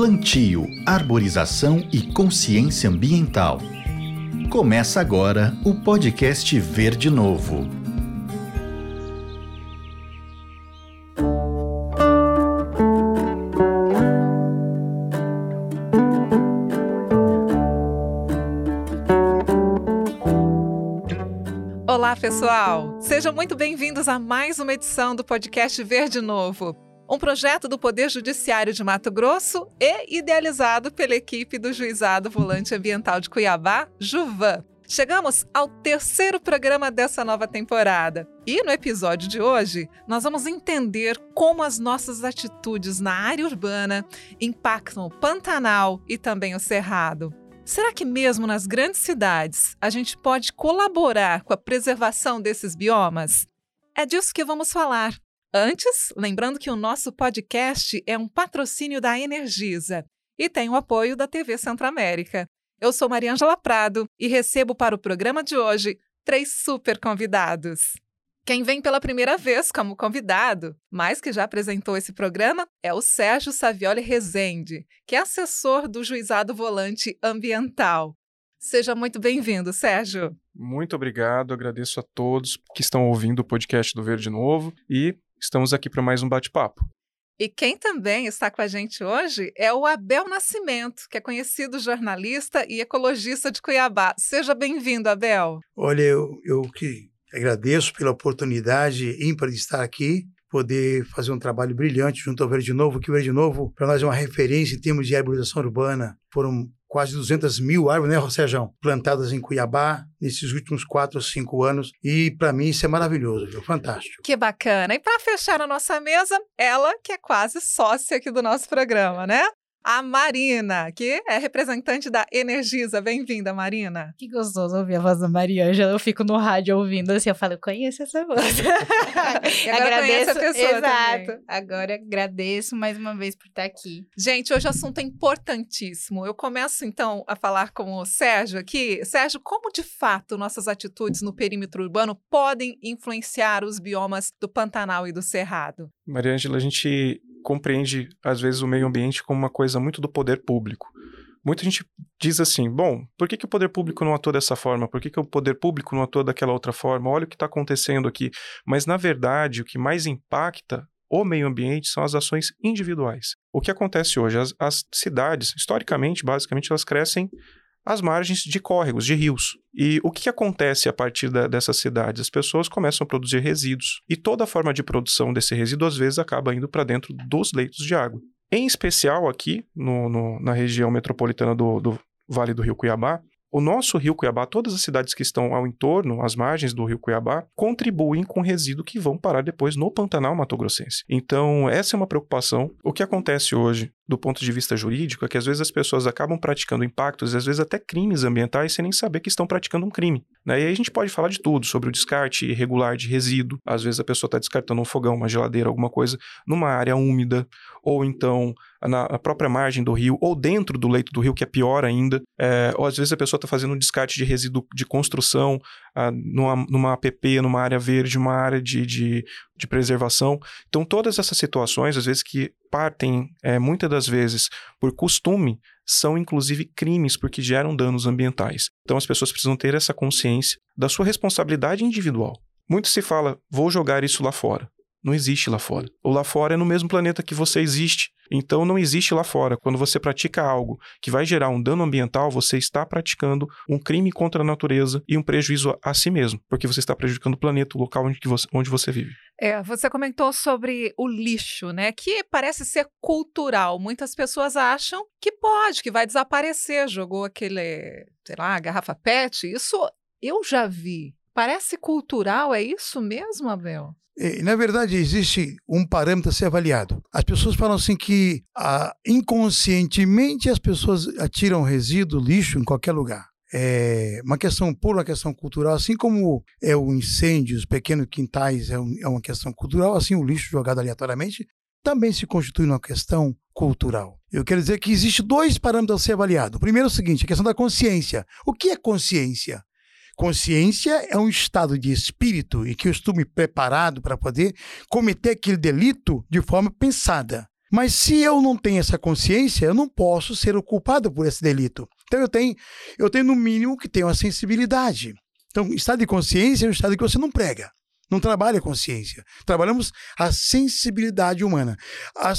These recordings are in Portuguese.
plantio, arborização e consciência ambiental. Começa agora o podcast Verde Novo. Olá, pessoal! Sejam muito bem-vindos a mais uma edição do podcast Verde Novo um projeto do Poder Judiciário de Mato Grosso e idealizado pela equipe do Juizado Volante Ambiental de Cuiabá, Juvan. Chegamos ao terceiro programa dessa nova temporada. E no episódio de hoje, nós vamos entender como as nossas atitudes na área urbana impactam o Pantanal e também o Cerrado. Será que mesmo nas grandes cidades a gente pode colaborar com a preservação desses biomas? É disso que vamos falar Antes, lembrando que o nosso podcast é um patrocínio da Energisa e tem o apoio da TV Centro-América. Eu sou Mariângela Prado e recebo para o programa de hoje três super convidados. Quem vem pela primeira vez como convidado, mas que já apresentou esse programa, é o Sérgio Savioli Rezende, que é assessor do Juizado Volante Ambiental. Seja muito bem-vindo, Sérgio. Muito obrigado, agradeço a todos que estão ouvindo o podcast do Verde Novo e Estamos aqui para mais um bate-papo. E quem também está com a gente hoje é o Abel Nascimento, que é conhecido jornalista e ecologista de Cuiabá. Seja bem-vindo, Abel. Olha, eu, eu que agradeço pela oportunidade ímpar de estar aqui, poder fazer um trabalho brilhante junto ao Verde Novo, que o Verde Novo, para nós, é uma referência em termos de arborização urbana. Foram quase 200 mil árvores, né, Sérgio? Plantadas em Cuiabá nesses últimos quatro ou cinco anos. E para mim isso é maravilhoso, viu? fantástico. Que bacana. E para fechar a nossa mesa, ela que é quase sócia aqui do nosso programa, né? A Marina, que é representante da Energisa. Bem-vinda, Marina. Que gostoso ouvir a voz da Mariângela. Eu fico no rádio ouvindo assim, eu falo, eu conheço essa voz. e agora agradeço, a pessoa Exato. Também. Agora agradeço mais uma vez por estar aqui. Gente, hoje o assunto é importantíssimo. Eu começo, então, a falar com o Sérgio aqui. Sérgio, como de fato nossas atitudes no perímetro urbano podem influenciar os biomas do Pantanal e do Cerrado? Mariângela, a gente compreende, às vezes, o meio ambiente como uma coisa muito do poder público. Muita gente diz assim: bom, por que, que o poder público não atua dessa forma? Por que, que o poder público não atua daquela outra forma? Olha o que está acontecendo aqui. Mas, na verdade, o que mais impacta o meio ambiente são as ações individuais. O que acontece hoje? As, as cidades, historicamente, basicamente, elas crescem às margens de córregos, de rios. E o que acontece a partir da, dessas cidades? As pessoas começam a produzir resíduos. E toda a forma de produção desse resíduo, às vezes, acaba indo para dentro dos leitos de água. Em especial aqui, no, no, na região metropolitana do, do Vale do Rio Cuiabá, o nosso rio Cuiabá, todas as cidades que estão ao entorno, às margens do rio Cuiabá, contribuem com resíduo que vão parar depois no Pantanal Mato Grossense. Então, essa é uma preocupação. O que acontece hoje do ponto de vista jurídico é que às vezes as pessoas acabam praticando impactos, às vezes até crimes ambientais, sem nem saber que estão praticando um crime. Né? E aí a gente pode falar de tudo, sobre o descarte irregular de resíduo. Às vezes a pessoa está descartando um fogão, uma geladeira, alguma coisa numa área úmida, ou então na própria margem do rio, ou dentro do leito do rio, que é pior ainda. É, ou às vezes a pessoa está fazendo um descarte de resíduo de construção ah, numa, numa APP, numa área verde, uma área de, de, de preservação. Então, todas essas situações, às vezes, que partem, é, muitas das vezes, por costume, são inclusive crimes porque geram danos ambientais. Então, as pessoas precisam ter essa consciência da sua responsabilidade individual. Muito se fala, vou jogar isso lá fora. Não existe lá fora. O lá fora é no mesmo planeta que você existe. Então não existe lá fora. Quando você pratica algo que vai gerar um dano ambiental, você está praticando um crime contra a natureza e um prejuízo a si mesmo, porque você está prejudicando o planeta, o local onde você, onde você vive. É, você comentou sobre o lixo, né? Que parece ser cultural. Muitas pessoas acham que pode, que vai desaparecer. Jogou aquele, sei lá, garrafa PET. Isso eu já vi. Parece cultural, é isso mesmo, Abel? Na verdade, existe um parâmetro a ser avaliado. As pessoas falam assim que ah, inconscientemente as pessoas atiram resíduo, lixo em qualquer lugar. É uma questão por uma questão cultural, assim como é o incêndio, os pequenos quintais é, um, é uma questão cultural, assim o lixo jogado aleatoriamente também se constitui uma questão cultural. Eu quero dizer que existe dois parâmetros a ser avaliado. O primeiro é o seguinte, a questão da consciência. O que é consciência? Consciência é um estado de espírito e que eu estou me preparado para poder cometer aquele delito de forma pensada. Mas se eu não tenho essa consciência, eu não posso ser o culpado por esse delito. Então eu tenho, eu tenho no mínimo que ter uma sensibilidade. Então, estado de consciência é um estado que você não prega. Não trabalha a consciência. Trabalhamos a sensibilidade humana. A,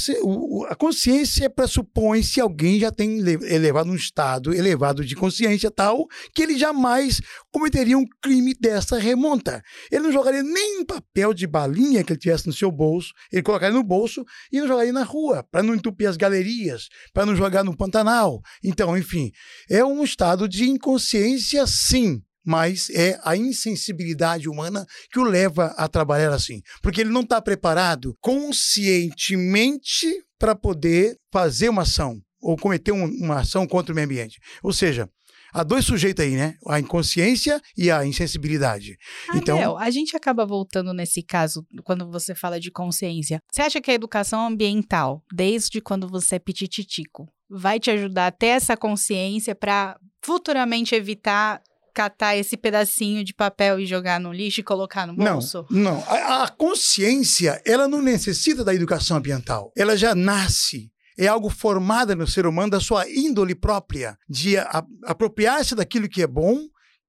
a consciência pressupõe se alguém já tem elevado um estado elevado de consciência tal que ele jamais cometeria um crime dessa remonta. Ele não jogaria nem um papel de balinha que ele tivesse no seu bolso, ele colocaria no bolso e não jogaria na rua, para não entupir as galerias, para não jogar no Pantanal. Então, enfim, é um estado de inconsciência, sim mas é a insensibilidade humana que o leva a trabalhar assim. Porque ele não está preparado conscientemente para poder fazer uma ação ou cometer um, uma ação contra o meio ambiente. Ou seja, há dois sujeitos aí, né? A inconsciência e a insensibilidade. então, Abel, a gente acaba voltando nesse caso, quando você fala de consciência. Você acha que a educação ambiental, desde quando você é pitititico, vai te ajudar a ter essa consciência para futuramente evitar catar esse pedacinho de papel e jogar no lixo e colocar no bolso? Não, não. A, a consciência, ela não necessita da educação ambiental. Ela já nasce é algo formado no ser humano da sua índole própria, de apropriar-se daquilo que é bom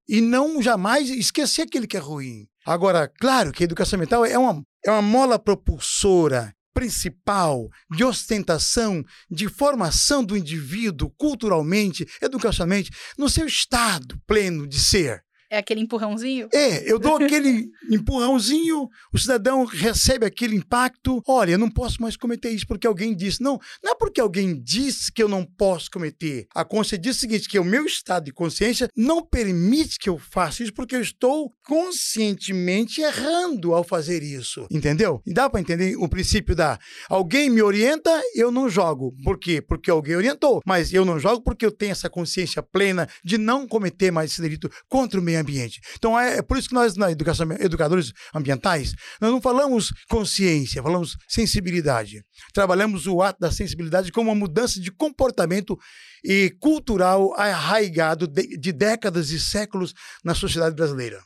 e não jamais esquecer aquilo que é ruim. Agora, claro que a educação ambiental é uma, é uma mola propulsora principal de ostentação, de formação do indivíduo culturalmente, educacionalmente, no seu estado pleno de ser. É aquele empurrãozinho? É, eu dou aquele empurrãozinho, o cidadão recebe aquele impacto. Olha, eu não posso mais cometer isso porque alguém disse. Não, não é porque alguém disse que eu não posso cometer. A consciência diz o seguinte: que o meu estado de consciência não permite que eu faça isso porque eu estou conscientemente errando ao fazer isso. Entendeu? E dá para entender o princípio da alguém me orienta, eu não jogo. Por quê? Porque alguém orientou. Mas eu não jogo porque eu tenho essa consciência plena de não cometer mais esse delito contra o meio ambiente. Então é, é por isso que nós, na educação, educadores ambientais, nós não falamos consciência, falamos sensibilidade. Trabalhamos o ato da sensibilidade como uma mudança de comportamento e cultural arraigado de, de décadas e séculos na sociedade brasileira.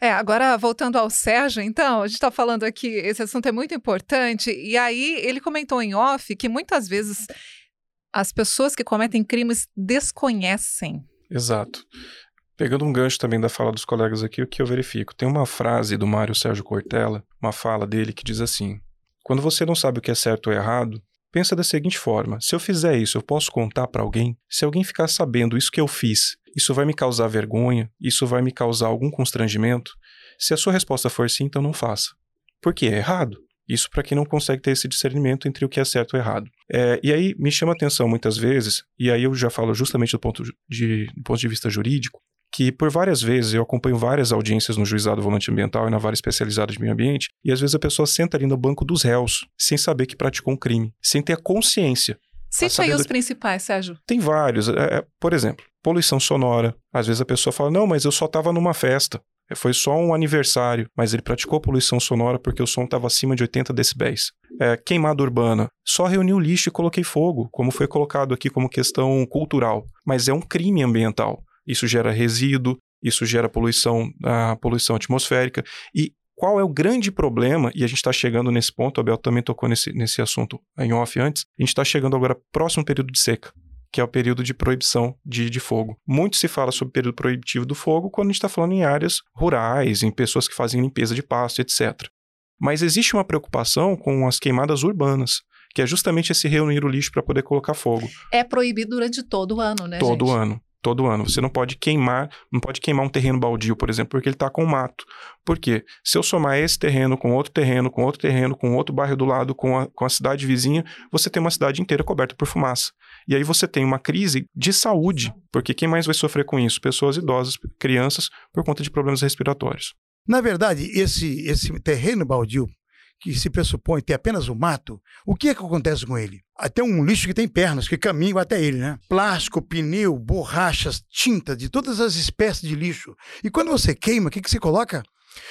É, agora voltando ao Sérgio, então, a gente está falando aqui, esse assunto é muito importante, e aí ele comentou em off que muitas vezes as pessoas que cometem crimes desconhecem. Exato. Pegando um gancho também da fala dos colegas aqui, o que eu verifico? Tem uma frase do Mário Sérgio Cortella, uma fala dele que diz assim: Quando você não sabe o que é certo ou errado, pensa da seguinte forma: se eu fizer isso, eu posso contar para alguém? Se alguém ficar sabendo isso que eu fiz, isso vai me causar vergonha? Isso vai me causar algum constrangimento? Se a sua resposta for sim, então não faça. Porque é errado. Isso para quem não consegue ter esse discernimento entre o que é certo e errado. É, e aí me chama atenção muitas vezes, e aí eu já falo justamente do ponto de, do ponto de vista jurídico, que por várias vezes eu acompanho várias audiências no juizado volante ambiental e na vara especializada de meio ambiente, e às vezes a pessoa senta ali no banco dos réus, sem saber que praticou um crime, sem ter a consciência. Cite aí os principais, Sérgio. Tem vários. É, é, por exemplo, poluição sonora. Às vezes a pessoa fala, não, mas eu só estava numa festa. Foi só um aniversário, mas ele praticou poluição sonora porque o som estava acima de 80 decibéis. É, queimada urbana. Só reuni o lixo e coloquei fogo, como foi colocado aqui como questão cultural. Mas é um crime ambiental isso gera resíduo, isso gera poluição, a poluição atmosférica. E qual é o grande problema? E a gente está chegando nesse ponto, a Bel também tocou nesse, nesse assunto em off antes. A gente está chegando agora próximo período de seca, que é o período de proibição de, de fogo. Muito se fala sobre o período proibitivo do fogo quando a gente está falando em áreas rurais, em pessoas que fazem limpeza de pasto, etc. Mas existe uma preocupação com as queimadas urbanas que é justamente esse reunir o lixo para poder colocar fogo. É proibido durante todo o ano, né? Todo gente? ano todo ano. Você não pode queimar, não pode queimar um terreno baldio, por exemplo, porque ele está com mato. Por quê? Se eu somar esse terreno com outro terreno, com outro terreno, com outro bairro do lado, com a, com a cidade vizinha, você tem uma cidade inteira coberta por fumaça. E aí você tem uma crise de saúde, porque quem mais vai sofrer com isso? Pessoas idosas, crianças, por conta de problemas respiratórios. Na verdade, esse, esse terreno baldio que se pressupõe ter apenas o mato, o que é que acontece com ele? Até um lixo que tem pernas, que caminham até ele, né? Plástico, pneu, borrachas, tinta, de todas as espécies de lixo. E quando você queima, o que, que você coloca?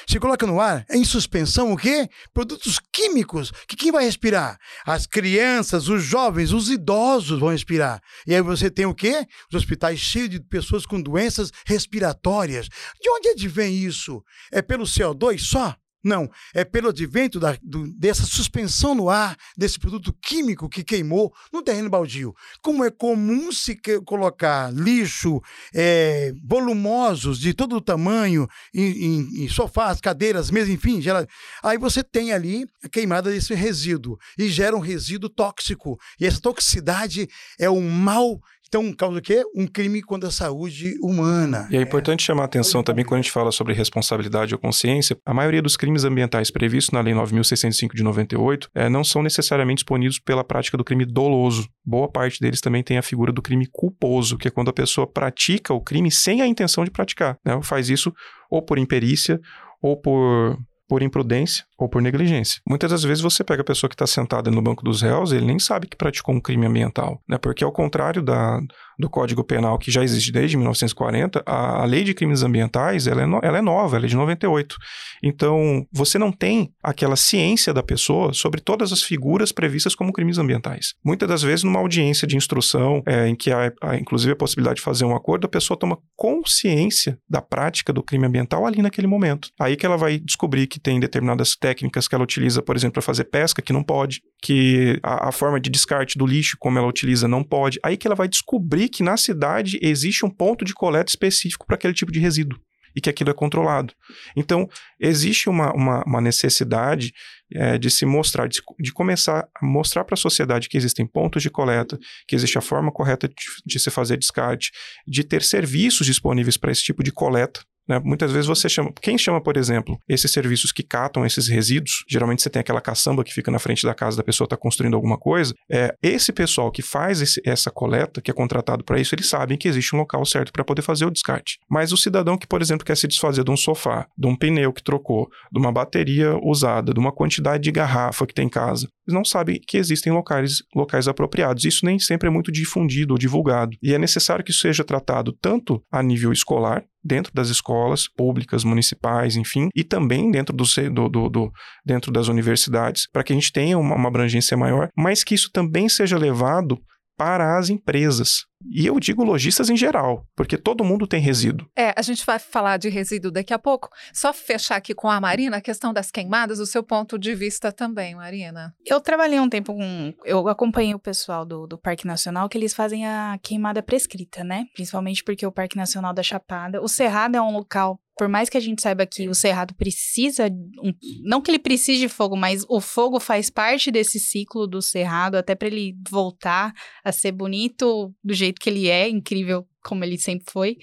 Se coloca no ar, é em suspensão o quê? Produtos químicos, que quem vai respirar? As crianças, os jovens, os idosos vão respirar. E aí você tem o quê? Os hospitais cheios de pessoas com doenças respiratórias. De onde advém isso? É pelo CO2 só? Não, é pelo advento da, do, dessa suspensão no ar, desse produto químico que queimou no terreno baldio. Como é comum se colocar lixo é, volumosos de todo o tamanho em, em, em sofás, cadeiras, mesas, enfim, gera... aí você tem ali a queimada desse resíduo e gera um resíduo tóxico. E essa toxicidade é um mal então, causa o quê? Um crime contra a saúde humana. E é importante chamar a atenção também quando a gente fala sobre responsabilidade ou consciência, a maioria dos crimes ambientais previstos na Lei 9.605 de 98 é, não são necessariamente punidos pela prática do crime doloso. Boa parte deles também tem a figura do crime culposo, que é quando a pessoa pratica o crime sem a intenção de praticar. Né? Faz isso ou por imperícia ou por por imprudência ou por negligência. Muitas das vezes você pega a pessoa que está sentada no banco dos réus, ele nem sabe que praticou um crime ambiental, né? Porque ao contrário da, do Código Penal que já existe desde 1940, a, a lei de crimes ambientais ela é, no, ela é nova, ela é de 98. Então você não tem aquela ciência da pessoa sobre todas as figuras previstas como crimes ambientais. Muitas das vezes numa audiência de instrução, é, em que há, há inclusive a possibilidade de fazer um acordo, a pessoa toma consciência da prática do crime ambiental ali naquele momento. Aí que ela vai descobrir que tem determinadas técnicas que ela utiliza, por exemplo, para fazer pesca, que não pode, que a, a, forma de descarte do lixo, como ela utiliza, não pode. Aí que ela vai descobrir que na cidade existe um ponto de coleta específico para aquele tipo de resíduo e que aquilo é controlado. Então, existe uma, uma, uma necessidade é, de se mostrar, de, de começar a mostrar para a sociedade que existem pontos de coleta, que existe a forma correta de, de se fazer descarte, de ter serviços disponíveis para esse tipo de coleta, né? Muitas vezes você chama. Quem chama, por exemplo, esses serviços que catam esses resíduos, geralmente você tem aquela caçamba que fica na frente da casa da pessoa está construindo alguma coisa. É, esse pessoal que faz esse, essa coleta, que é contratado para isso, eles sabem que existe um local certo para poder fazer o descarte. Mas o cidadão que, por exemplo, quer se desfazer de um sofá, de um pneu que trocou, de uma bateria usada, de uma quantidade de garrafa que tem em casa, eles não sabem que existem locais, locais apropriados. Isso nem sempre é muito difundido ou divulgado. E é necessário que isso seja tratado tanto a nível escolar, dentro das escolas públicas, municipais, enfim, e também dentro, do, do, do dentro das universidades, para que a gente tenha uma, uma abrangência maior, mas que isso também seja levado para as empresas. E eu digo lojistas em geral, porque todo mundo tem resíduo. É, a gente vai falar de resíduo daqui a pouco. Só fechar aqui com a Marina a questão das queimadas, o seu ponto de vista também, Marina. Eu trabalhei um tempo com. Eu acompanhei o pessoal do, do Parque Nacional que eles fazem a queimada prescrita, né? Principalmente porque o Parque Nacional da Chapada. O Cerrado é um local por mais que a gente saiba que o cerrado precisa, um, não que ele precise de fogo, mas o fogo faz parte desse ciclo do cerrado, até para ele voltar a ser bonito do jeito que ele é, incrível como ele sempre foi.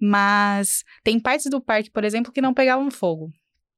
Mas tem partes do parque, por exemplo, que não pegavam fogo.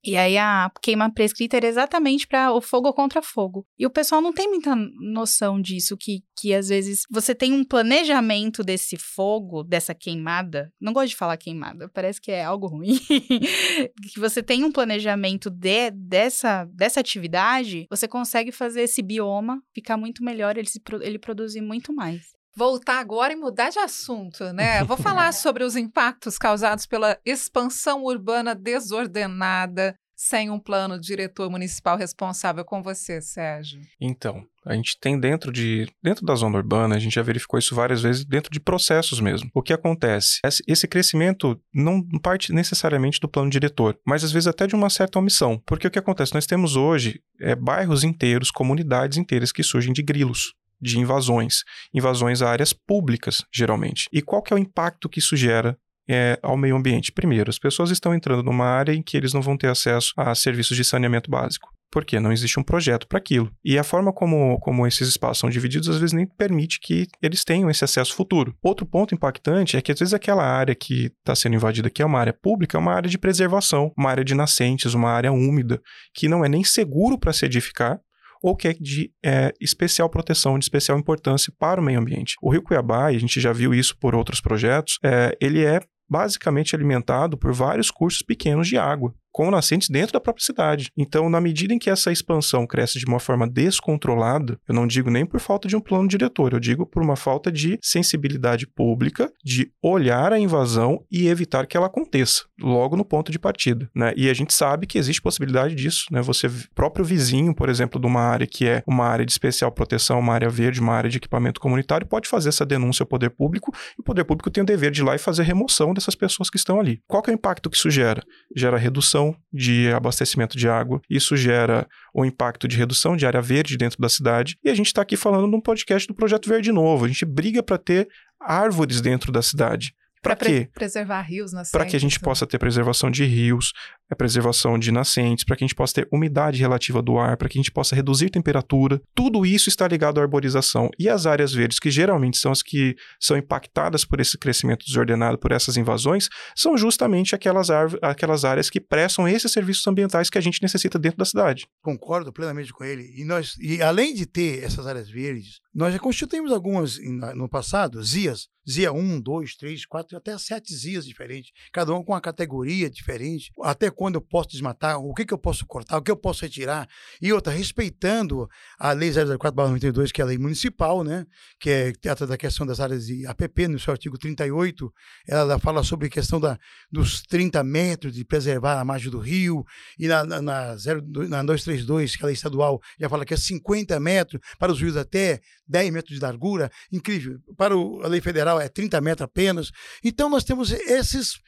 E aí a queima prescrita era exatamente para o fogo contra fogo. E o pessoal não tem muita noção disso, que, que às vezes você tem um planejamento desse fogo, dessa queimada. Não gosto de falar queimada, parece que é algo ruim. que você tem um planejamento de, dessa, dessa atividade, você consegue fazer esse bioma ficar muito melhor, ele, se, ele produzir muito mais voltar agora e mudar de assunto, né? Vou falar sobre os impactos causados pela expansão urbana desordenada, sem um plano diretor municipal responsável com você, Sérgio. Então, a gente tem dentro de dentro da zona urbana, a gente já verificou isso várias vezes dentro de processos mesmo. O que acontece? Esse crescimento não parte necessariamente do plano diretor, mas às vezes até de uma certa omissão. Porque o que acontece? Nós temos hoje é, bairros inteiros, comunidades inteiras que surgem de grilos de invasões, invasões a áreas públicas, geralmente. E qual que é o impacto que isso gera é, ao meio ambiente? Primeiro, as pessoas estão entrando numa área em que eles não vão ter acesso a serviços de saneamento básico. Porque não existe um projeto para aquilo. E a forma como, como esses espaços são divididos, às vezes, nem permite que eles tenham esse acesso futuro. Outro ponto impactante é que, às vezes, aquela área que está sendo invadida, que é uma área pública, é uma área de preservação, uma área de nascentes, uma área úmida, que não é nem seguro para se edificar, ou que é de é, especial proteção, de especial importância para o meio ambiente. O Rio Cuiabá, e a gente já viu isso por outros projetos, é, ele é basicamente alimentado por vários cursos pequenos de água com nascentes dentro da própria cidade. Então, na medida em que essa expansão cresce de uma forma descontrolada, eu não digo nem por falta de um plano diretor, eu digo por uma falta de sensibilidade pública, de olhar a invasão e evitar que ela aconteça logo no ponto de partida, né? E a gente sabe que existe possibilidade disso, né? Você próprio vizinho, por exemplo, de uma área que é uma área de especial proteção, uma área verde, uma área de equipamento comunitário, pode fazer essa denúncia ao poder público e o poder público tem o dever de ir lá e fazer remoção dessas pessoas que estão ali. Qual é o impacto que isso gera? Gera redução de abastecimento de água, isso gera o impacto de redução de área verde dentro da cidade. E a gente está aqui falando num podcast do Projeto Verde Novo. A gente briga para ter árvores dentro da cidade. Para quê? preservar rios nascentes. Para que a gente né? possa ter preservação de rios, a preservação de nascentes, para que a gente possa ter umidade relativa do ar, para que a gente possa reduzir temperatura. Tudo isso está ligado à arborização. E as áreas verdes, que geralmente são as que são impactadas por esse crescimento desordenado, por essas invasões, são justamente aquelas, aquelas áreas que prestam esses serviços ambientais que a gente necessita dentro da cidade. Concordo plenamente com ele. E, nós, e além de ter essas áreas verdes, nós já constituímos algumas no passado, ZIAs, ZIA 1, 2, 3, 4, até 7 ZIAs diferentes, cada um com uma categoria diferente, até quando eu posso desmatar, o que, que eu posso cortar, o que eu posso retirar, e outra, respeitando a Lei 004-92, que é a lei municipal, né, que é, trata da questão das áreas de APP, no seu artigo 38, ela fala sobre a questão da, dos 30 metros de preservar a margem do rio, e na, na, na, 0, na 232, que é a lei estadual, já fala que é 50 metros para os rios até 10 metros de largura, incrível. Para o, a lei federal é 30 metros apenas. Então nós temos esses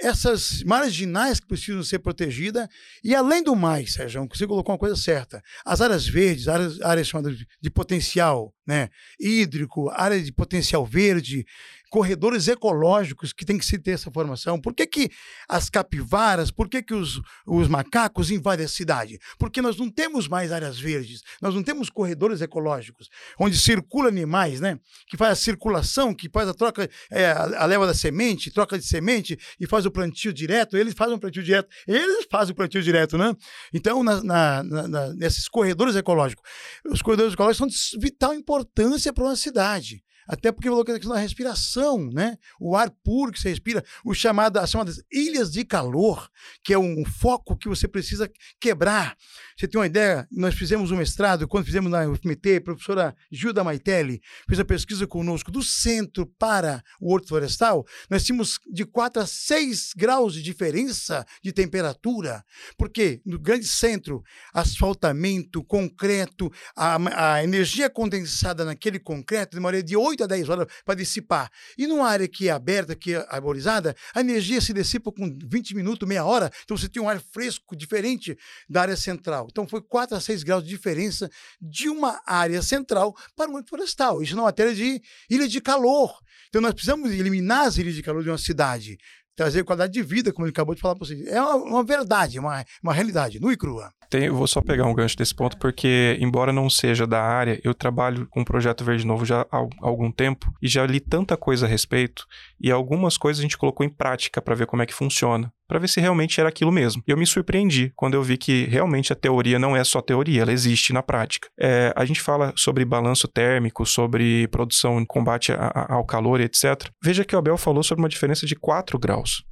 essas marginais que precisam ser protegidas. E além do mais, Sérgio, você colocou uma coisa certa. As áreas verdes, áreas, áreas chamadas de potencial né, hídrico, área de potencial verde, corredores ecológicos que tem que se ter essa formação. Por que, que as capivaras, por que, que os, os macacos invadem a cidade? Porque nós não temos mais áreas verdes, nós não temos corredores ecológicos, onde circulam animais, né? Que faz a circulação, que faz a troca, é, a, a leva da semente, troca de semente e faz o plantio direto. Eles fazem o plantio direto, eles fazem o plantio direto, né? Então, na, na, na, nesses corredores ecológicos, os corredores ecológicos são de vital importância para uma cidade. Até porque falou que a questão da respiração, né? O ar puro que você respira, o chamado, as chamadas ilhas de calor, que é um foco que você precisa quebrar. Você tem uma ideia? Nós fizemos um mestrado, quando fizemos na UFMT, a professora Gilda Maitelli fez a pesquisa conosco do centro para o horto florestal. Nós tínhamos de 4 a 6 graus de diferença de temperatura, porque no grande centro, asfaltamento, concreto, a, a energia condensada naquele concreto demoraria de 8 8 a 10 horas para dissipar. E numa área que é aberta, que é arborizada, a energia se dissipa com 20 minutos, meia hora. Então você tem um ar fresco diferente da área central. Então foi 4 a 6 graus de diferença de uma área central para uma florestal. Isso na matéria de ilha de calor. Então nós precisamos eliminar as ilhas de calor de uma cidade trazer qualidade de vida, como ele acabou de falar para vocês. É uma, uma verdade, uma, uma realidade, nua e crua. Tem, vou só pegar um gancho desse ponto, porque, embora não seja da área, eu trabalho com o Projeto Verde Novo já há algum tempo e já li tanta coisa a respeito, e algumas coisas a gente colocou em prática para ver como é que funciona, para ver se realmente era aquilo mesmo. E eu me surpreendi quando eu vi que realmente a teoria não é só teoria, ela existe na prática. É, a gente fala sobre balanço térmico, sobre produção, combate a, a, ao calor, etc. Veja que o Abel falou sobre uma diferença de 4 graus.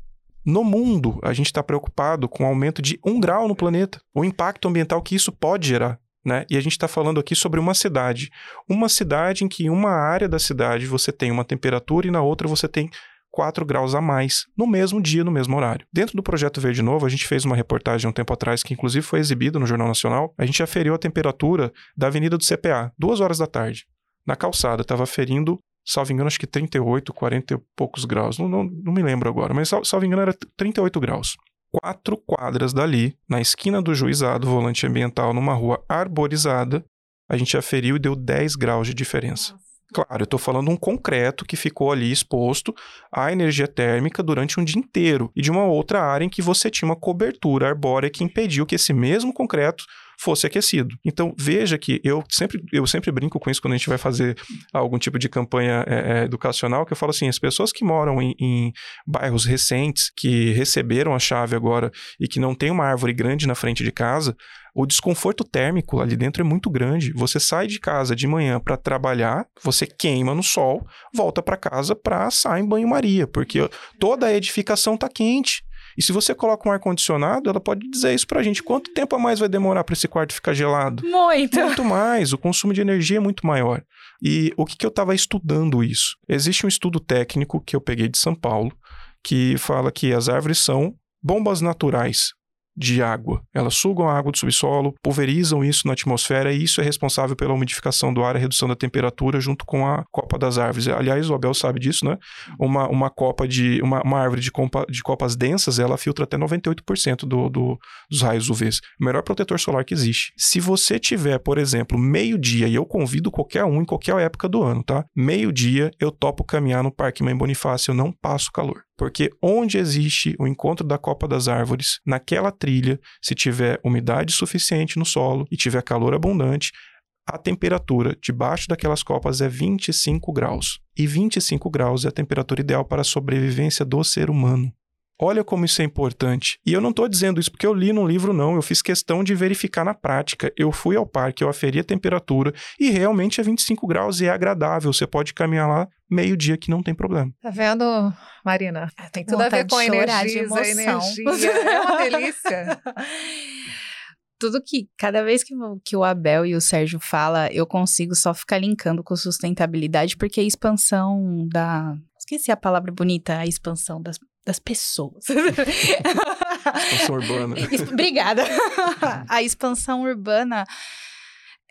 No mundo, a gente está preocupado com o aumento de um grau no planeta, o impacto ambiental que isso pode gerar. Né? E a gente está falando aqui sobre uma cidade. Uma cidade em que em uma área da cidade você tem uma temperatura e na outra você tem 4 graus a mais, no mesmo dia, no mesmo horário. Dentro do Projeto Verde Novo, a gente fez uma reportagem um tempo atrás, que inclusive foi exibida no Jornal Nacional. A gente aferiu a temperatura da Avenida do CPA, duas horas da tarde. Na calçada, estava aferindo salvo engano, acho que 38, 40 e poucos graus. Não, não, não me lembro agora, mas salvo engano era 38 graus. Quatro quadras dali, na esquina do juizado, volante ambiental, numa rua arborizada, a gente aferiu e deu 10 graus de diferença. Claro, eu estou falando um concreto que ficou ali exposto à energia térmica durante um dia inteiro e de uma outra área em que você tinha uma cobertura arbórea que impediu que esse mesmo concreto fosse aquecido. Então, veja que eu sempre, eu sempre brinco com isso quando a gente vai fazer algum tipo de campanha é, educacional, que eu falo assim, as pessoas que moram em, em bairros recentes, que receberam a chave agora e que não tem uma árvore grande na frente de casa, o desconforto térmico ali dentro é muito grande. Você sai de casa de manhã para trabalhar, você queima no sol, volta para casa para assar em banho-maria, porque toda a edificação está quente. E se você coloca um ar-condicionado, ela pode dizer isso pra gente. Quanto tempo a mais vai demorar para esse quarto ficar gelado? Muito. Muito mais. O consumo de energia é muito maior. E o que, que eu estava estudando isso? Existe um estudo técnico que eu peguei de São Paulo que fala que as árvores são bombas naturais de água. Elas sugam a água do subsolo, pulverizam isso na atmosfera e isso é responsável pela umidificação do ar, a redução da temperatura junto com a copa das árvores. Aliás, o Abel sabe disso, né? Uma, uma copa de uma, uma árvore de, copa, de copas densas, ela filtra até 98% do, do, dos raios UV. O melhor protetor solar que existe. Se você tiver, por exemplo, meio-dia, e eu convido qualquer um em qualquer época do ano, tá? Meio-dia, eu topo caminhar no Parque Mãe Bonifácio, eu não passo calor. Porque onde existe o encontro da copa das árvores, naquela trilha, se tiver umidade suficiente no solo e tiver calor abundante, a temperatura debaixo daquelas copas é 25 graus. E 25 graus é a temperatura ideal para a sobrevivência do ser humano. Olha como isso é importante. E eu não estou dizendo isso porque eu li no livro, não. Eu fiz questão de verificar na prática. Eu fui ao parque, eu aferi a temperatura e realmente é 25 graus e é agradável. Você pode caminhar lá meio-dia que não tem problema. Tá vendo, Marina? Tem tudo Vontade a ver com a energia, a energia. É uma delícia. tudo que cada vez que, que o Abel e o Sérgio fala, eu consigo só ficar linkando com sustentabilidade, porque a expansão da. Esqueci a palavra bonita, a expansão das das pessoas. expansão urbana. Obrigada. a expansão urbana,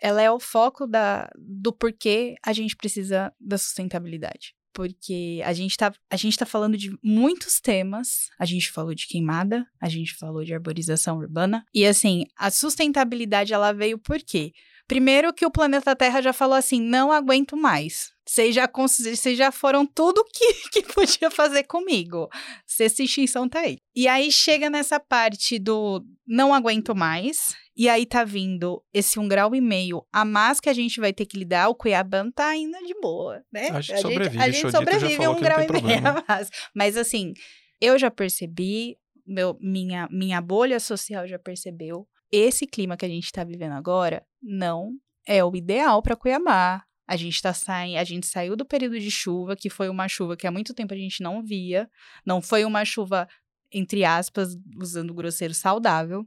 ela é o foco da, do porquê a gente precisa da sustentabilidade. Porque a gente, tá, a gente tá falando de muitos temas. A gente falou de queimada, a gente falou de arborização urbana. E assim, a sustentabilidade ela veio por quê? Primeiro que o planeta Terra já falou assim, não aguento mais. Vocês já, vocês já foram tudo que, que podia fazer comigo. Sexta extinção tá aí. E aí chega nessa parte do não aguento mais. E aí tá vindo esse um grau e meio a mais que a gente vai ter que lidar. O Cuiabá tá indo de boa, né? A gente sobrevive. A gente sobrevive a um grau e meio a mais. Mas assim, eu já percebi, meu, minha, minha bolha social já percebeu. Esse clima que a gente tá vivendo agora não é o ideal para Cuiabá. A gente tá saindo, a gente saiu do período de chuva, que foi uma chuva que há muito tempo a gente não via. Não foi uma chuva, entre aspas, usando grosseiro, saudável.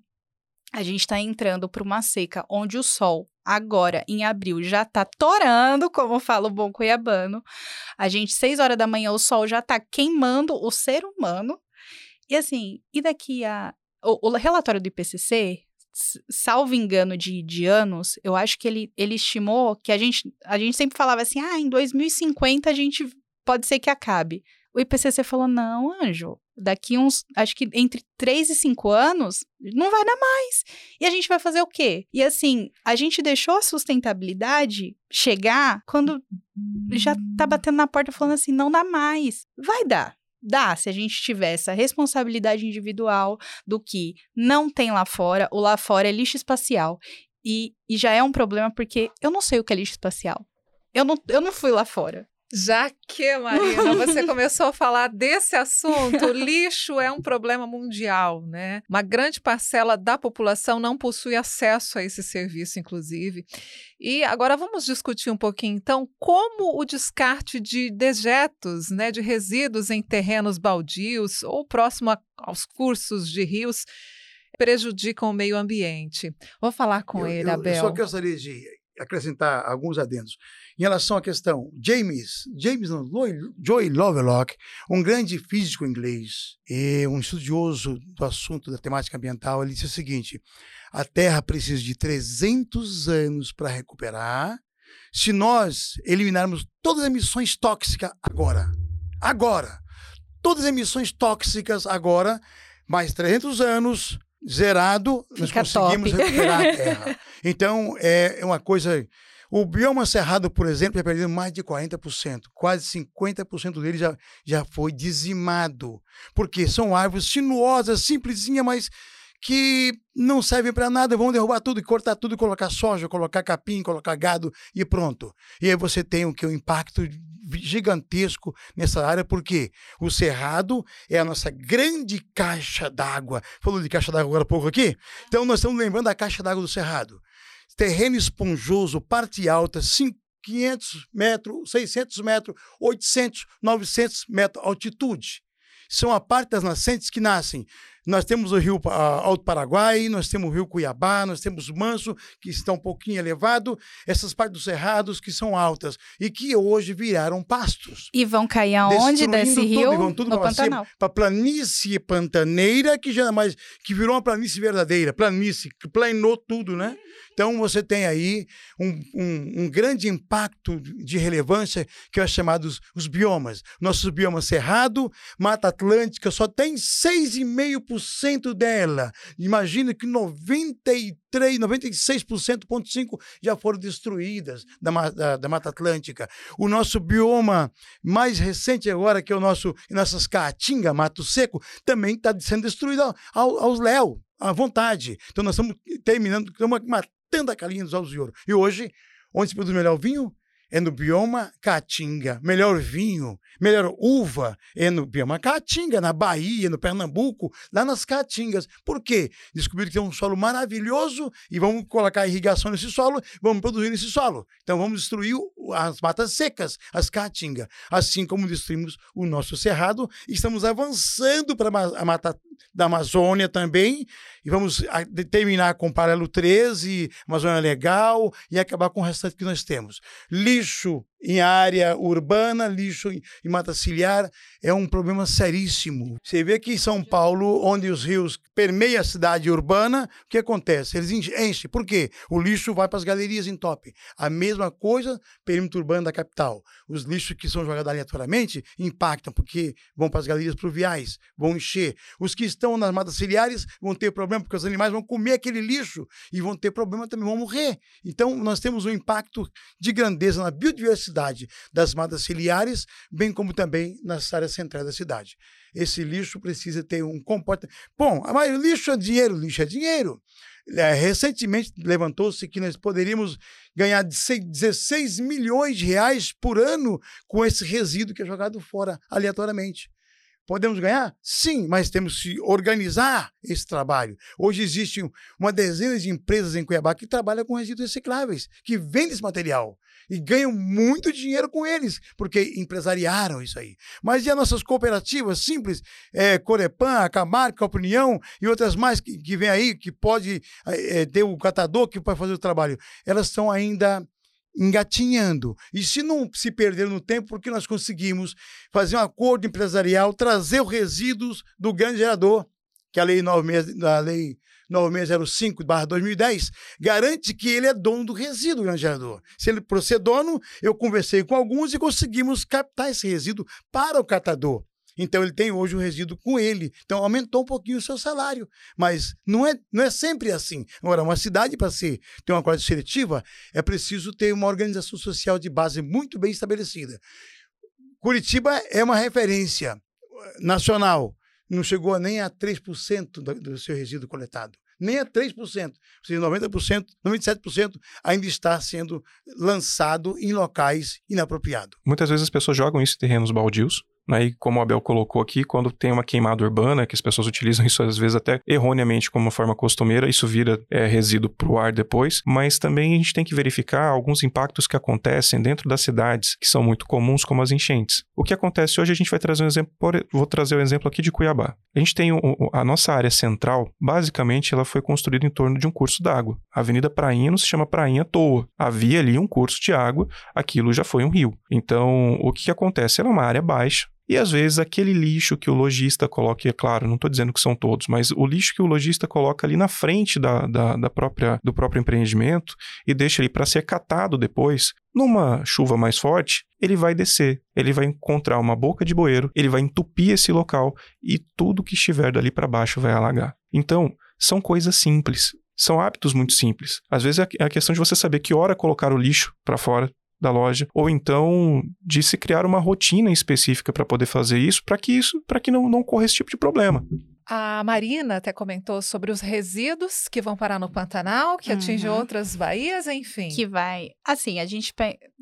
A gente está entrando para uma seca onde o sol, agora em abril, já está torando, como fala o bom cuiabano. A gente, seis horas da manhã, o sol já está queimando o ser humano. E assim, e daqui a. O, o relatório do IPCC salvo engano de, de anos, eu acho que ele, ele estimou que a gente, a gente sempre falava assim, ah, em 2050 a gente pode ser que acabe. O IPCC falou, não, anjo, daqui uns, acho que entre 3 e 5 anos, não vai dar mais. E a gente vai fazer o quê? E assim, a gente deixou a sustentabilidade chegar quando já tá batendo na porta falando assim, não dá mais. Vai dar. Dá, se a gente tiver essa responsabilidade individual do que não tem lá fora, o lá fora é lixo espacial. E, e já é um problema porque eu não sei o que é lixo espacial. Eu não, eu não fui lá fora. Já que, Marina, você começou a falar desse assunto, o lixo é um problema mundial, né? Uma grande parcela da população não possui acesso a esse serviço, inclusive. E agora vamos discutir um pouquinho, então, como o descarte de dejetos, né, de resíduos em terrenos baldios ou próximo a, aos cursos de rios prejudicam o meio ambiente. Vou falar com eu, ele, eu, Abel. Eu só gostaria de acrescentar alguns adendos. Em relação à questão, James, James não, Joy Lovelock, um grande físico inglês e um estudioso do assunto da temática ambiental, ele disse o seguinte: a Terra precisa de 300 anos para recuperar se nós eliminarmos todas as emissões tóxicas agora. Agora. Todas as emissões tóxicas agora, mais 300 anos, zerado, Fica nós conseguimos top. recuperar a Terra. Então, é uma coisa o bioma cerrado, por exemplo, já perdeu mais de 40%. Quase 50% dele já, já foi dizimado. Porque são árvores sinuosas, simplesinhas, mas que não servem para nada, vão derrubar tudo, cortar tudo, colocar soja, colocar capim, colocar gado e pronto. E aí você tem o que um impacto gigantesco nessa área, porque o cerrado é a nossa grande caixa d'água. Falou de caixa d'água agora há pouco aqui? Então nós estamos lembrando da caixa d'água do cerrado terreno esponjoso, parte alta, 500 metros, 600 metros, 800, 900 metros de altitude. São a parte das nascentes que nascem Nós temos o rio ah, Alto Paraguai, nós temos o rio Cuiabá, nós temos o Manso, que está um pouquinho elevado, essas partes dos cerrados que são altas e que hoje viraram pastos. E vão cair aonde desse rio? tudo, vão tudo no para Pantanal. a planície pantaneira, que já é mais que virou uma planície verdadeira, planície, que planou tudo, né? Então você tem aí um, um, um grande impacto de relevância que é chamado os, os biomas. Nossos biomas Cerrado, Mata Atlântica, só tem 6,5% dela. Imagina que 93, 96,5% já foram destruídas da, da, da Mata Atlântica. O nosso bioma mais recente agora, que é o nosso nossas caatinga, Mato Seco, também está sendo destruído ao, ao- aos léu, à vontade. Então nós estamos terminando, estamos matando a calinha dos ovos de ouro. E hoje, onde se produz melhor vinho? É no bioma Caatinga. Melhor vinho, melhor uva é no bioma Caatinga, na Bahia, no Pernambuco, lá nas Caatingas. Por quê? Descobriram que tem um solo maravilhoso e vamos colocar irrigação nesse solo, vamos produzir nesse solo. Então vamos destruir as matas secas, as Caatinga. Assim como destruímos o nosso cerrado, estamos avançando para a ma- a mata da Amazônia também, e vamos terminar com o Paralelo 13, Amazônia Legal, e acabar com o restante que nós temos. Lixo em área urbana, lixo em, mata ciliar, é um problema seríssimo. Você vê que em São Paulo, onde os rios permeiam a cidade urbana, o que acontece? Eles enche- enchem. Por quê? O lixo vai para as galerias em top. A mesma coisa, perímetro urbano da capital. Os lixos que são jogados aleatoriamente impactam, porque vão para as galerias pluviais, vão encher. Os que estão nas matas ciliares vão ter problema, porque os animais vão comer aquele lixo e vão ter problema também, vão morrer. Então, nós temos um impacto de grandeza na biodiversidade das matas ciliares, bem como também nas áreas centrais da cidade. Esse lixo precisa ter um comportamento. Bom, mas lixo é dinheiro, lixo é dinheiro. É, recentemente levantou-se que nós poderíamos ganhar de sei- 16 milhões de reais por ano com esse resíduo que é jogado fora aleatoriamente. Podemos ganhar? Sim, mas temos que organizar esse trabalho. Hoje existe um- uma dezena de empresas em Cuiabá que trabalham com resíduos recicláveis, que vendem esse material e ganham muito dinheiro com eles, porque empresariaram isso aí. Mas e as nossas cooperativas simples, é, Corepan, a Camargo, a Opinião e outras mais que, que vem aí, que pode é, ter o catador que vai fazer o trabalho, elas estão ainda engatinhando. E se não se perder no tempo, porque nós conseguimos fazer um acordo empresarial, trazer os resíduos do grande gerador, que a lei 96, a lei 9605/2010 garante que ele é dono do resíduo, o grande gerador. Se ele por ser dono, eu conversei com alguns e conseguimos captar esse resíduo para o catador. Então ele tem hoje o resíduo com ele. Então aumentou um pouquinho o seu salário. Mas não é, não é sempre assim. Agora, uma cidade, para ser, ter uma qualidade seletiva, é preciso ter uma organização social de base muito bem estabelecida. Curitiba é uma referência eh, nacional. Não chegou nem a 3% do, do seu resíduo coletado. Nem a 3%. Ou seja, 90%, 97% ainda está sendo lançado em locais inapropriados. Muitas vezes as pessoas jogam isso em terrenos baldios. Né? Como o Abel colocou aqui, quando tem uma queimada urbana, que as pessoas utilizam isso às vezes até erroneamente como uma forma costumeira, isso vira é, resíduo para o ar depois. Mas também a gente tem que verificar alguns impactos que acontecem dentro das cidades, que são muito comuns, como as enchentes. O que acontece hoje, a gente vai trazer um exemplo, vou trazer o exemplo aqui de Cuiabá. A gente tem o- a nossa área central, basicamente, ela foi construída em torno de um curso d'água. A Avenida Prainha não se chama Prainha à toa. Havia ali um curso de água, aquilo já foi um rio. Então, o que acontece? Ela é uma área baixa. E às vezes aquele lixo que o lojista coloca, é claro, não estou dizendo que são todos, mas o lixo que o lojista coloca ali na frente da, da, da própria, do próprio empreendimento e deixa ele para ser catado depois, numa chuva mais forte, ele vai descer, ele vai encontrar uma boca de bueiro, ele vai entupir esse local e tudo que estiver dali para baixo vai alagar. Então, são coisas simples, são hábitos muito simples. Às vezes é a- é a questão de você saber que hora colocar o lixo para fora da loja, ou então de se criar uma rotina específica para poder fazer isso, para que isso, para que não, não ocorra esse tipo de problema. A Marina até comentou sobre os resíduos que vão parar no Pantanal, que atingem Uhum. outras baías, enfim. Que vai. Assim, a gente.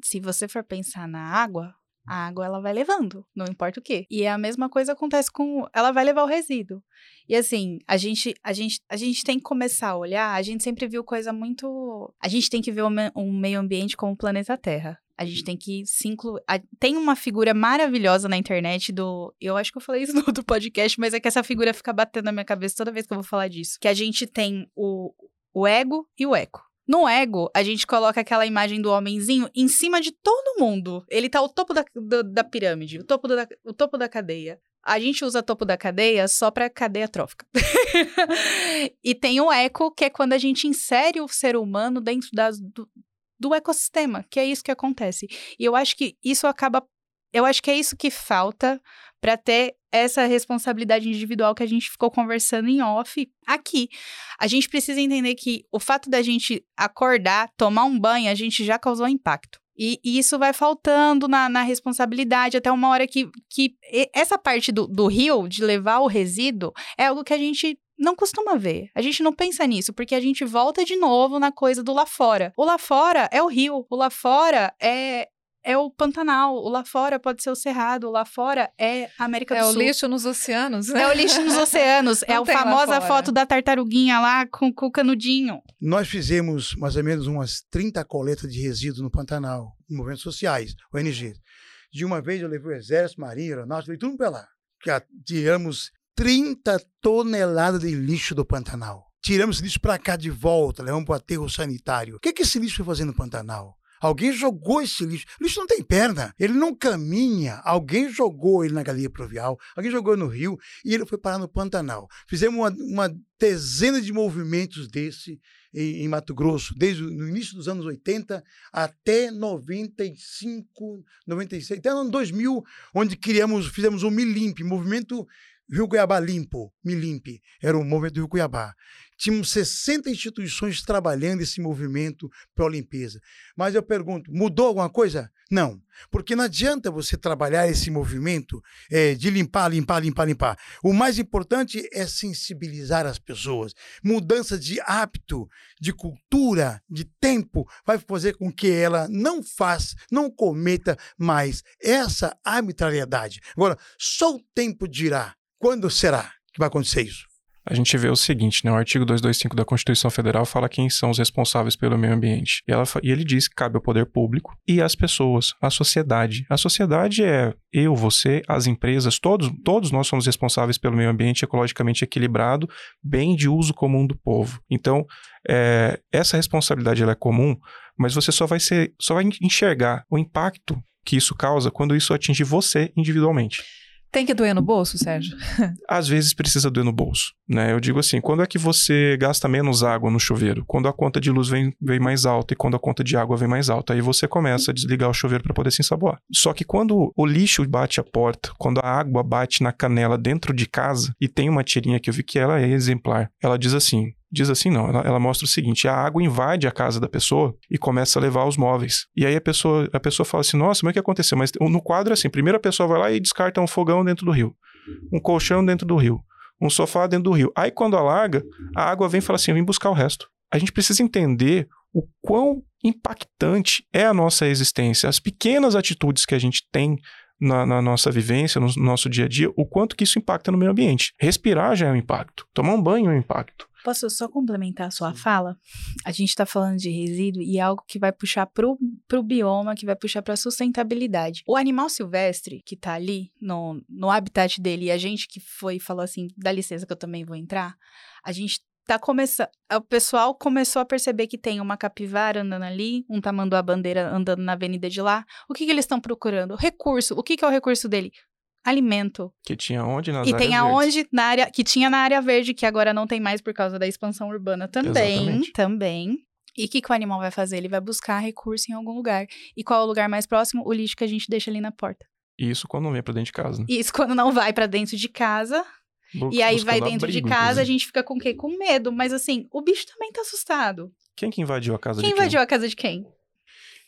Se você for pensar na água, a água ela vai levando, não importa o quê. E a mesma coisa acontece com. Ela vai levar o resíduo. E assim, a gente, a gente, a gente tem que começar a olhar. A gente sempre viu coisa muito. A gente tem que ver o, o meio ambiente como o planeta Terra. A gente tem que se incluir. Tem uma figura maravilhosa na internet do. Eu acho que eu falei isso no outro podcast, mas é que essa figura fica batendo na minha cabeça toda vez que eu vou falar disso. Que a gente tem o, o ego e o eco. No ego, a gente coloca aquela imagem do homenzinho em cima de todo mundo. Ele tá o topo da, do, da pirâmide, o topo da, o topo da cadeia. A gente usa topo da cadeia só para cadeia trófica. e tem o eco, que é quando a gente insere o ser humano dentro das, do, do ecossistema, que é isso que acontece. E eu acho que isso acaba. Eu acho que é isso que falta para ter essa responsabilidade individual que a gente ficou conversando em off aqui. A gente precisa entender que o fato da gente acordar, tomar um banho, a gente já causou impacto. E, e isso vai faltando na, na, responsabilidade até uma hora que, que essa parte do, do rio, de levar o resíduo, é algo que a gente não costuma ver. A gente não pensa nisso, porque a gente volta de novo na coisa do lá fora. O lá fora é o rio, o lá fora é, é o Pantanal, o lá fora pode ser o Cerrado, o lá fora é a América é do Sul. É o lixo nos oceanos. É o lixo nos oceanos. é a famosa foto da tartaruguinha lá com, com, o canudinho. Nós fizemos mais ou menos umas 30 coletas de resíduos no Pantanal, em movimentos sociais, ONG. De uma vez eu levei o Exército, Marinha, Aeronáutica, levei tudo para lá. Que tiramos 30 toneladas de lixo do Pantanal. Tiramos esse lixo para cá de volta, levamos para o aterro sanitário. O que, que esse lixo foi fazer no Pantanal? Alguém jogou esse lixo. O lixo não tem perna, ele não caminha. Alguém jogou ele na galinha pluvial, alguém jogou no rio e ele foi parar no Pantanal. Fizemos uma, uma dezena de movimentos desse em, em, Mato Grosso, desde o início dos anos 80 até 95, 96, até ano 2000, onde criamos, fizemos o Milimp, movimento Rio Cuiabá Limpo, Milimpe, era o movimento do Rio Cuiabá. Tínhamos 60 instituições trabalhando esse movimento para a limpeza. Mas eu pergunto, mudou alguma coisa? Não. Porque não adianta você trabalhar esse movimento é, de limpar, limpar, limpar, limpar. O mais importante é sensibilizar as pessoas. Mudança de hábito, de cultura, de tempo, vai fazer com que ela não faça, não cometa mais essa arbitrariedade. Agora, só o tempo dirá quando será que vai acontecer isso? A gente vê o seguinte, né? O artigo 225 da Constituição Federal fala quem são os responsáveis pelo meio ambiente. E, ela, e ele diz que cabe ao poder público e às pessoas, à sociedade. A sociedade é eu, você, as empresas, todos, todos nós somos responsáveis pelo meio ambiente ecologicamente equilibrado, bem de uso comum do povo. Então, é, essa responsabilidade ela é comum, mas você só vai ser, só vai enxergar o impacto que isso causa quando isso atingir você individualmente. Tem que doer no bolso, Sérgio? Às vezes precisa doer no bolso, né? Eu digo assim, quando é que você gasta menos água no chuveiro? Quando a conta de luz vem, vem mais alta e quando a conta de água vem mais alta. Aí você começa a desligar o chuveiro para poder se ensaboar. Só que quando o lixo bate a porta, quando a água bate na canela dentro de casa, e tem uma tirinha que eu vi que ela é exemplar. Ela diz assim: Diz assim, não. Ela, ela, mostra o seguinte: a água invade a casa da pessoa e começa a levar os móveis. E aí a pessoa, a pessoa fala assim: nossa, mas o que aconteceu? Mas no quadro é assim: primeiro a pessoa vai lá e descarta um fogão dentro do rio, um colchão dentro do rio, um sofá dentro do rio. Aí quando alarga, a água vem e fala assim: vem buscar o resto. A gente precisa entender o quão impactante é a nossa existência, as pequenas atitudes que a gente tem na, na, nossa vivência, no nosso dia a dia, o quanto que isso impacta no meio ambiente. Respirar já é um impacto, tomar um banho é um impacto. Posso só complementar a sua Sim. fala? A gente está falando de resíduo e é algo que vai puxar para o bioma, que vai puxar para a sustentabilidade. O animal silvestre que está ali no, no habitat dele e a gente que foi e falou assim, dá licença que eu também vou entrar, a gente tá começando. O pessoal começou a perceber que tem uma capivara andando ali, um tamanduá bandeira andando na avenida de lá. O que, que eles estão procurando? Recurso. O que, que é o recurso dele? Alimento. Que tinha onde nas E tem aonde na área que tinha na área verde que agora não tem mais por causa da expansão urbana também, Exatamente. também. E o que, que o animal vai fazer? Ele vai buscar recurso em algum lugar. E qual é o lugar mais próximo? O lixo que a gente deixa ali na porta. Isso quando não vem para dentro de casa. Né? Isso quando não vai para dentro de casa. E aí vai dentro abrigo, de casa, inclusive. a gente fica com o quê? Com medo. Mas assim, o bicho também tá assustado. Quem que invadiu a casa quem de quem? Quem invadiu a casa de quem?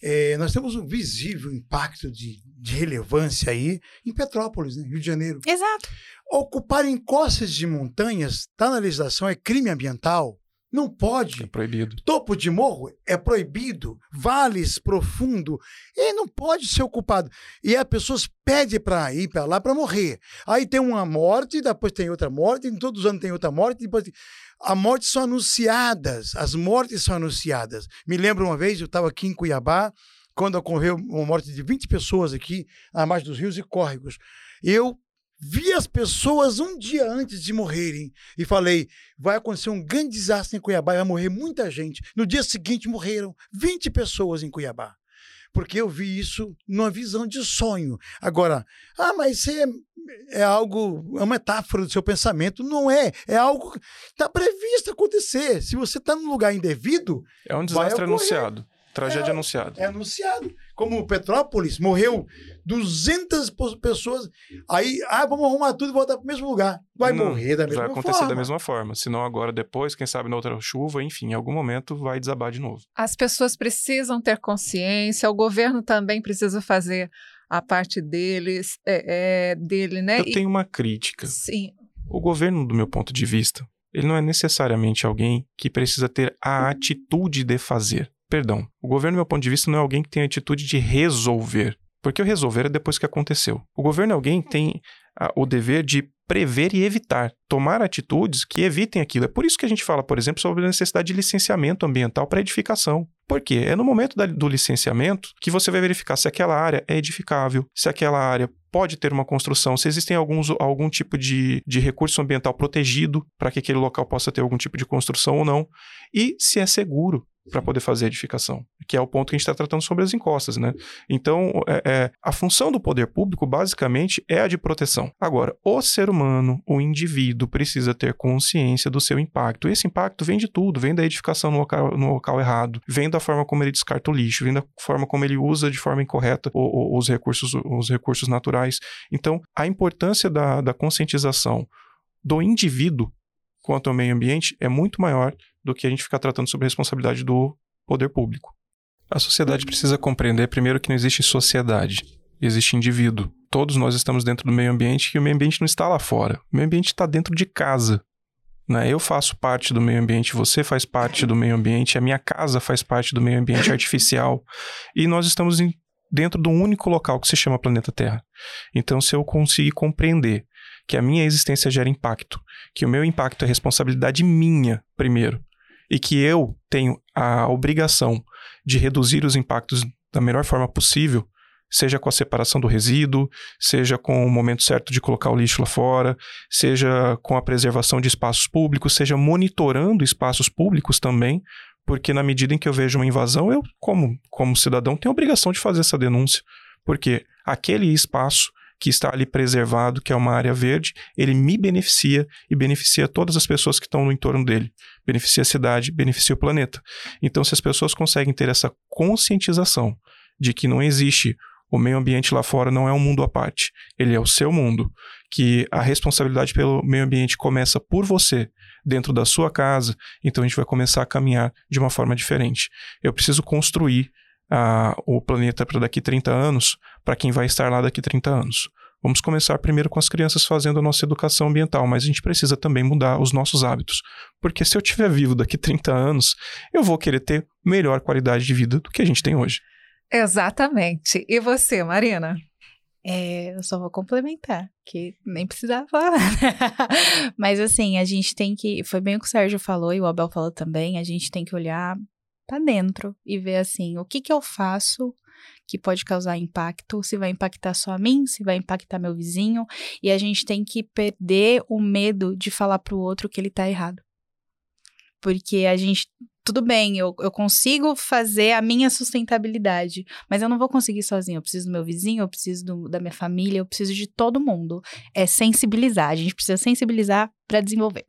É, nós temos um visível impacto de, de relevância aí em Petrópolis, né? Rio de Janeiro. Exato. Ocupar encostas de montanhas, está na legislação, é crime ambiental. Não pode. É proibido. Topo de morro é proibido. Vales profundo. E não pode ser ocupado. E as pessoas pedem para ir para lá para morrer. Aí tem uma morte, depois tem outra morte, todos os anos tem outra morte, depois tem... A morte são anunciadas, as mortes são anunciadas. Me lembro uma vez, eu estava aqui em Cuiabá, quando ocorreu uma morte de 20 pessoas aqui, à margem dos rios e córregos. Eu vi as pessoas um dia antes de morrerem e falei: vai acontecer um grande desastre em Cuiabá, vai morrer muita gente. No dia seguinte morreram 20 pessoas em Cuiabá. Porque eu vi isso numa visão de sonho. Agora, ah, mas isso é, é algo, é uma metáfora do seu pensamento. Não é. É algo que está previsto acontecer. Se você está num lugar indevido. É um desastre anunciado. Tragédia é, anunciada. É anunciado. Como Petrópolis, morreu 200 pessoas. Aí, ah, vamos arrumar tudo e voltar para o mesmo lugar. Vai Não, morrer da mesma forma. Vai acontecer forma. da mesma forma. Se não agora, depois, quem sabe na outra chuva, enfim, em algum momento vai desabar de novo. As pessoas precisam ter consciência, o governo também precisa fazer a parte deles, é, é, dele, né? Eu e... tenho uma crítica. Sim. O governo, do meu ponto de vista, ele não é necessariamente alguém que precisa ter a atitude de fazer. Perdão, o governo, do meu ponto de vista, não é alguém que tem a atitude de resolver. Porque o resolver é depois que aconteceu. O governo é alguém que tem a, o dever de prever e evitar, tomar atitudes que evitem aquilo. É por isso que a gente fala, por exemplo, sobre a necessidade de licenciamento ambiental para edificação. Por quê? É no momento da, do licenciamento que você vai verificar se aquela área é edificável, se aquela área pode ter uma construção, se existem alguns, algum tipo de, de recurso ambiental protegido para que aquele local possa ter algum tipo de construção ou não, e se é seguro para poder fazer edificação, que é o ponto que a gente está tratando sobre as encostas, né? Então, é, é, a função do poder público, basicamente, é a de proteção. Agora, o ser humano, o indivíduo, precisa ter consciência do seu impacto. Esse impacto vem de tudo, vem da edificação no local, no local errado, vem da forma como ele descarta o lixo, vem da forma como ele usa de forma incorreta os recursos, os recursos naturais. Então, a importância da, da conscientização do indivíduo quanto ao meio ambiente é muito maior do que a gente ficar tratando sobre responsabilidade do poder público. A sociedade precisa compreender, primeiro, que não existe sociedade, existe indivíduo. Todos nós estamos dentro do meio ambiente e o meio ambiente não está lá fora. O meio ambiente está dentro de casa. Né? Eu faço parte do meio ambiente, você faz parte do meio ambiente, a minha casa faz parte do meio ambiente artificial. E nós estamos em, dentro de um único local que se chama planeta Terra. Então, se eu conseguir compreender que a minha existência gera impacto, que o meu impacto é responsabilidade minha, primeiro, e que eu tenho a obrigação de reduzir os impactos da melhor forma possível, seja com a separação do resíduo, seja com o momento certo de colocar o lixo lá fora, seja com a preservação de espaços públicos, seja monitorando espaços públicos também, porque na medida em que eu vejo uma invasão, eu, como, como cidadão, tenho a obrigação de fazer essa denúncia, porque aquele espaço que está ali preservado, que é uma área verde, ele me beneficia e beneficia todas as pessoas que estão no entorno dele. Beneficia a cidade, beneficia o planeta. Então, se as pessoas conseguem ter essa conscientização de que não existe o meio ambiente lá fora não é um mundo à parte, ele é o seu mundo, que a responsabilidade pelo meio ambiente começa por você, dentro da sua casa, então a gente vai começar a caminhar de uma forma diferente. Eu preciso construir o planeta para daqui 30 anos, para quem vai estar lá daqui 30 anos. Vamos começar primeiro com as crianças fazendo a nossa educação ambiental, mas a gente precisa também mudar os nossos hábitos. Porque se eu estiver vivo daqui 30 anos, eu vou querer ter melhor qualidade de vida do que a gente tem hoje. Exatamente. E você, Marina? É, eu só vou complementar, que nem precisava falar. Mas assim, a gente tem que. Foi bem o que o Sérgio falou e o Abel falou também. A gente tem que olhar para dentro e ver assim, o que que eu faço que pode causar impacto, se vai impactar só a mim, se vai impactar meu vizinho, e a gente tem que perder o medo de falar para o outro que ele tá errado. Porque a gente, tudo bem, eu, eu consigo fazer a minha sustentabilidade, mas eu não vou conseguir sozinho. Eu preciso do meu vizinho, eu preciso do, da minha família, eu preciso de todo mundo. É sensibilizar, a gente precisa sensibilizar para desenvolver.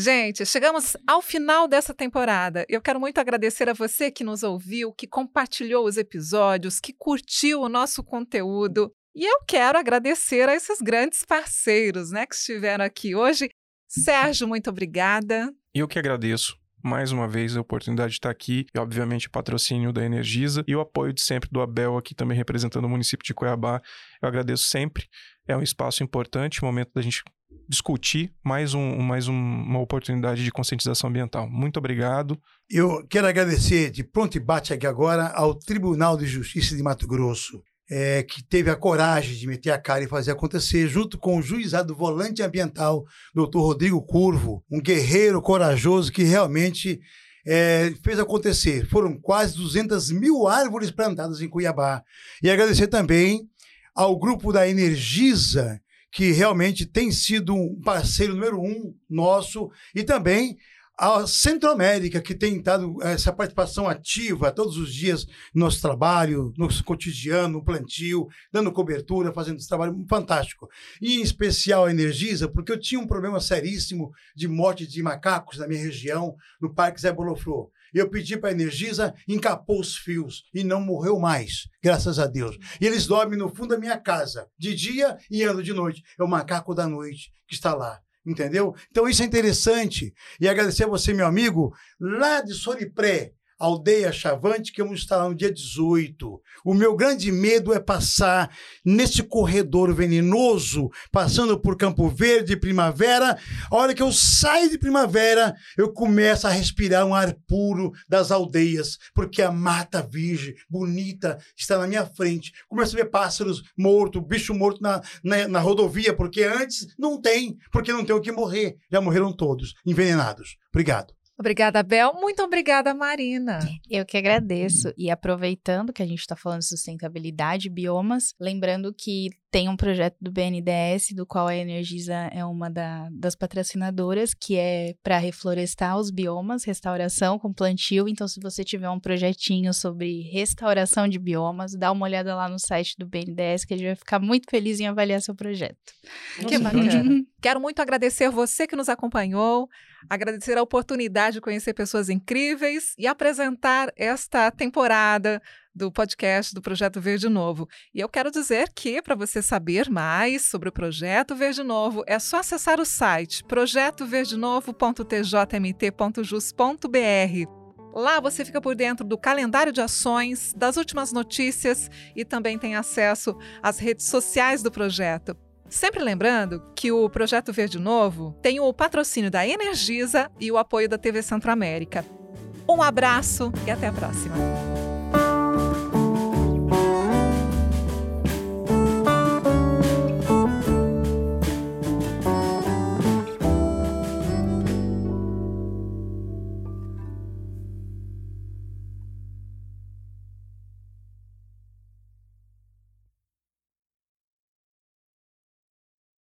Gente, chegamos ao final dessa temporada. Eu quero muito agradecer a você que nos ouviu, que compartilhou os episódios, que curtiu o nosso conteúdo. E eu quero agradecer a esses grandes parceiros né, que estiveram aqui hoje. Sérgio, muito obrigada. Eu que agradeço mais uma vez a oportunidade de estar aqui e, obviamente, o patrocínio da Energisa e o apoio de sempre do Abel aqui também representando o município de Cuiabá. Eu agradeço sempre. É um espaço importante, momento da gente discutir mais, um, mais um, uma oportunidade de conscientização ambiental. Muito obrigado. Eu quero agradecer de pronto e bate aqui agora ao Tribunal de Justiça de Mato Grosso, é, que teve a coragem de meter a cara e fazer acontecer, junto com o juizado volante ambiental, doutor Rodrigo Curvo, um guerreiro corajoso que realmente é, fez acontecer. Foram quase 200 mil árvores plantadas em Cuiabá. E agradecer também ao grupo da Energisa, que realmente tem sido um parceiro número um nosso, e também a Centro-América, que tem dado essa participação ativa todos os dias no nosso trabalho, no nosso cotidiano, no plantio, dando cobertura, fazendo esse trabalho fantástico. E em especial a Energisa, porque eu tinha um problema seríssimo de morte de macacos na minha região, no Parque Zé Boloflor. Eu pedi para a Energisa, encapou os fios e não morreu mais, graças a Deus. E eles dormem no fundo da minha casa, de dia e andam de noite. É o macaco da noite que está lá. Entendeu? Então isso é interessante. E agradecer a você, meu amigo, lá de Soripré, Aldeia Chavante, que vamos estar lá no dia 18. O meu grande medo é passar nesse corredor venenoso, passando por Campo Verde, primavera. A hora que eu saio de primavera, eu começo a respirar um ar puro das aldeias, porque a mata virgem, bonita, está na minha frente. Começo a ver pássaros mortos, bicho morto na, na, na rodovia, porque antes não tem, porque não tem o que morrer. Já morreram todos, envenenados. Obrigado. Obrigada, Bel. Muito obrigada, Marina. Eu que agradeço. E aproveitando que a gente está falando de sustentabilidade, biomas, lembrando que tem um projeto do BNDES, do qual a Energisa é uma da, das patrocinadoras, que é para reflorestar os biomas, restauração com plantio. Então, se você tiver um projetinho sobre restauração de biomas, dá uma olhada lá no site do BNDES, que a gente vai ficar muito feliz em avaliar seu projeto. Que bacana. Quero muito agradecer você que nos acompanhou, agradecer a oportunidade de conhecer pessoas incríveis e apresentar esta temporada do podcast do Projeto Verde Novo. E eu quero dizer que, para você saber mais sobre o Projeto Verde Novo, é só acessar o site projetoverdenovo.tjmt.jus.br. Lá você fica por dentro do calendário de ações, das últimas notícias e também tem acesso às redes sociais do projeto. Sempre lembrando que o Projeto Verde Novo tem o patrocínio da Energisa e o apoio da TV Centro-América. Um abraço e até a próxima.